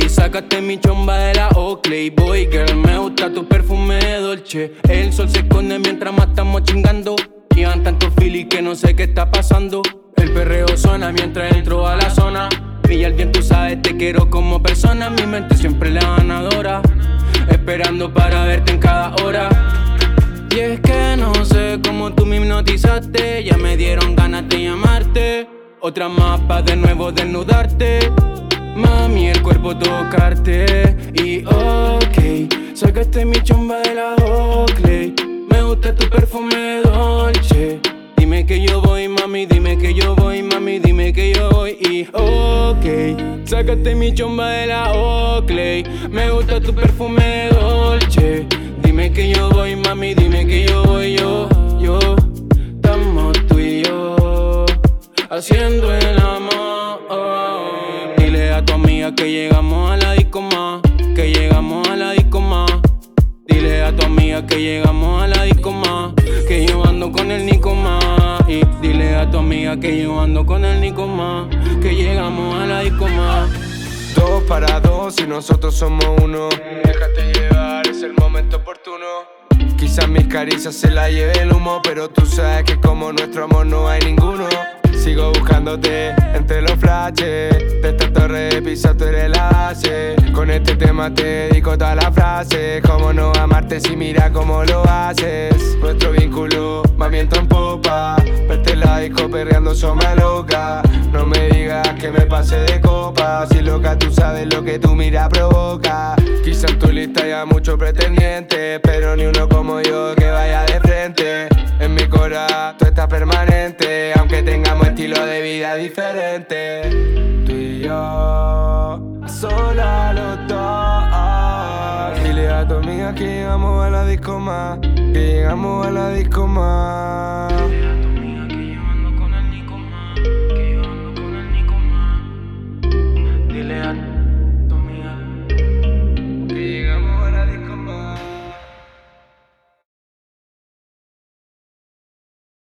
Sácate mi chomba de la Oakley. Boy girl, me gusta tu perfume de Dolce. El sol se esconde mientras más estamos chingando. Llevan tantos feelings que no sé qué está pasando. El perreo suena mientras entro a la zona. Y el bien tú sabes te quiero como persona. Mi mente siempre la ganadora Esperando para verte en cada hora. Y es que no sé cómo tú me hipnotizaste. Ya me dieron ganas de llamarte. Otra mapa de nuevo desnudarte Tocarte. Y ok, sacaste mi chomba de la Oakley Me gusta tu perfume dolce. Dime que yo voy, mami, dime que yo voy, mami, dime que yo voy. Y ok, sacaste mi chomba de la Oakley Me gusta tu perfume dolce. Dime que yo voy, mami, dime que yo voy, yo, que llegamos a la disco más Que llegamos a la disco más. Dile a tu amiga que llegamos a la disco más Que yo ando con el Nico más. Y dile a tu amiga que yo ando con el Nico más Que llegamos a la disco más. Dos para dos y nosotros somos uno. Déjate llevar, es el momento oportuno. Quizás mis caricias se la lleve el humo Pero tú sabes que como nuestro amor no hay ninguno Sigo buscándote entre los flashes. De esta torre de piso tú eres la base. Con este tema te dedico toda la frase Cómo no amarte si mira cómo lo haces Nuestro vínculo va viento en popa. Verte la disco perreando me loca. No me digas que me pase de copa. Si loca tú sabes lo que tu mira provoca. Quizá en tu lista haya muchos pretendientes Pero ni uno como yo que vaya de frente. En mi cora tú estás permanente Aunque tengamos estilo de vida diferente. Tú y yo, sola los dos. Dile a tu amiga que llegamos a la disco más Que llegamos a la disco más